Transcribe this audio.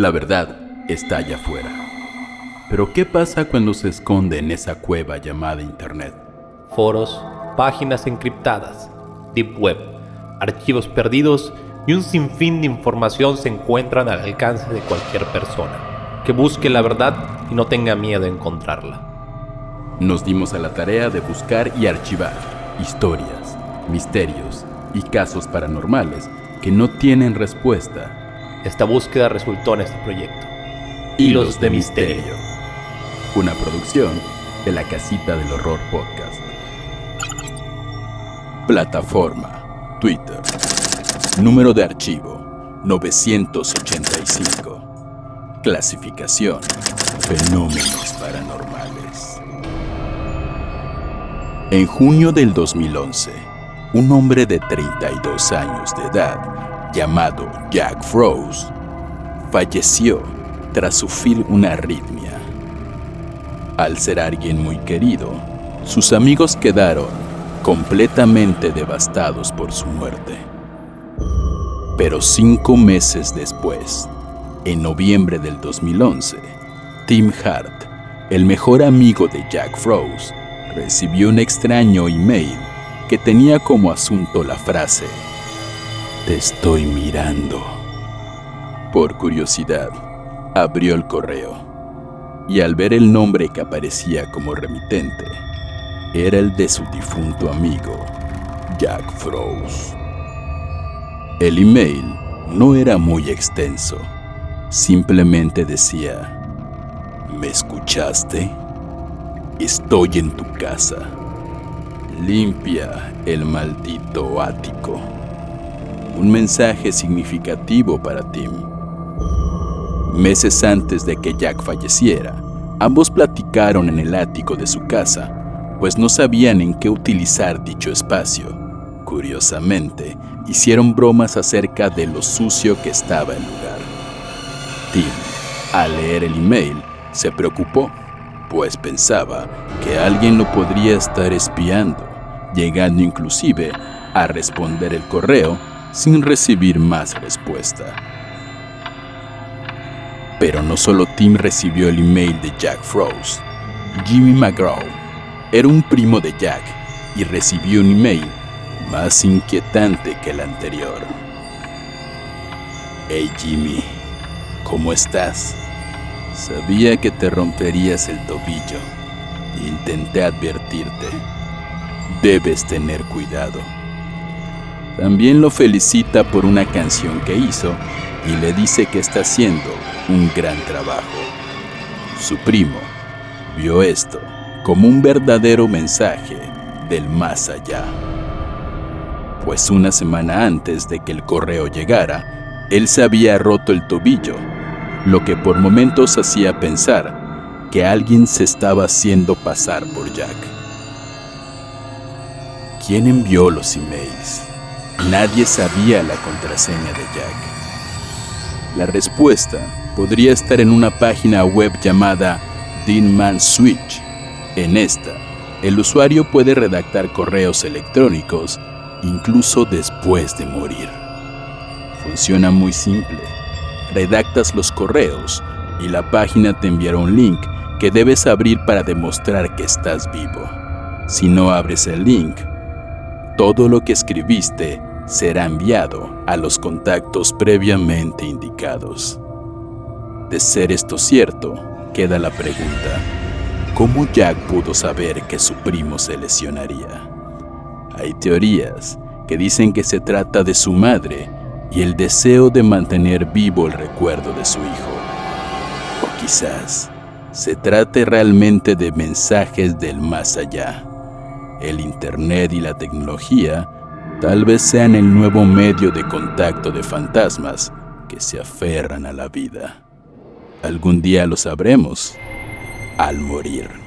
La verdad está allá afuera. Pero ¿qué pasa cuando se esconde en esa cueva llamada Internet? Foros, páginas encriptadas, deep web, archivos perdidos y un sinfín de información se encuentran al alcance de cualquier persona que busque la verdad y no tenga miedo a encontrarla. Nos dimos a la tarea de buscar y archivar historias, misterios y casos paranormales que no tienen respuesta. Esta búsqueda resultó en este proyecto. Hilos de Misterio. Una producción de la Casita del Horror Podcast. Plataforma, Twitter. Número de archivo 985. Clasificación, fenómenos paranormales. En junio del 2011, un hombre de 32 años de edad, llamado Jack Froese, falleció tras sufrir una arritmia. Al ser alguien muy querido, sus amigos quedaron completamente devastados por su muerte. Pero cinco meses después, en noviembre del 2011, Tim Hart, el mejor amigo de Jack Froese, recibió un extraño email que tenía como asunto la frase, Te estoy mirando. Por curiosidad, abrió el correo y al ver el nombre que aparecía como remitente, era el de su difunto amigo, Jack Froese. El email no era muy extenso, simplemente decía, ¿me escuchaste? Estoy en tu casa. Limpia el maldito ático. Un mensaje significativo para Tim. Meses antes de que Jack falleciera, ambos platicaron en el ático de su casa, pues no sabían en qué utilizar dicho espacio. Curiosamente, hicieron bromas acerca de lo sucio que estaba el lugar. Tim, al leer el email, se preocupó, pues pensaba que alguien lo podría estar espiando, llegando inclusive a responder el correo sin recibir más respuesta. Pero no solo Tim recibió el email de Jack Froese. Jimmy McGraw era un primo de Jack y recibió un email más inquietante que el anterior. Hey Jimmy, ¿cómo estás? Sabía que te romperías el tobillo. Intenté advertirte. Debes tener cuidado. También lo felicita por una canción que hizo y le dice que está haciendo un gran trabajo. Su primo vio esto como un verdadero mensaje del más allá. Pues una semana antes de que el correo llegara, él se había roto el tobillo, lo que por momentos hacía pensar que alguien se estaba haciendo pasar por Jack. ¿Quién envió los emails? Nadie sabía la contraseña de Jack. La respuesta podría estar en una página web llamada Dean Switch. En esta, el usuario puede redactar correos electrónicos incluso después de morir. Funciona muy simple. Redactas los correos y la página te enviará un link que debes abrir para demostrar que estás vivo. Si no abres el link, todo lo que escribiste será enviado a los contactos previamente indicados. De ser esto cierto, queda la pregunta, ¿cómo Jack pudo saber que su primo se lesionaría? Hay teorías que dicen que se trata de su madre y el deseo de mantener vivo el recuerdo de su hijo. O quizás se trate realmente de mensajes del más allá. El Internet y la tecnología tal vez sean el nuevo medio de contacto de fantasmas que se aferran a la vida. Algún día lo sabremos al morir.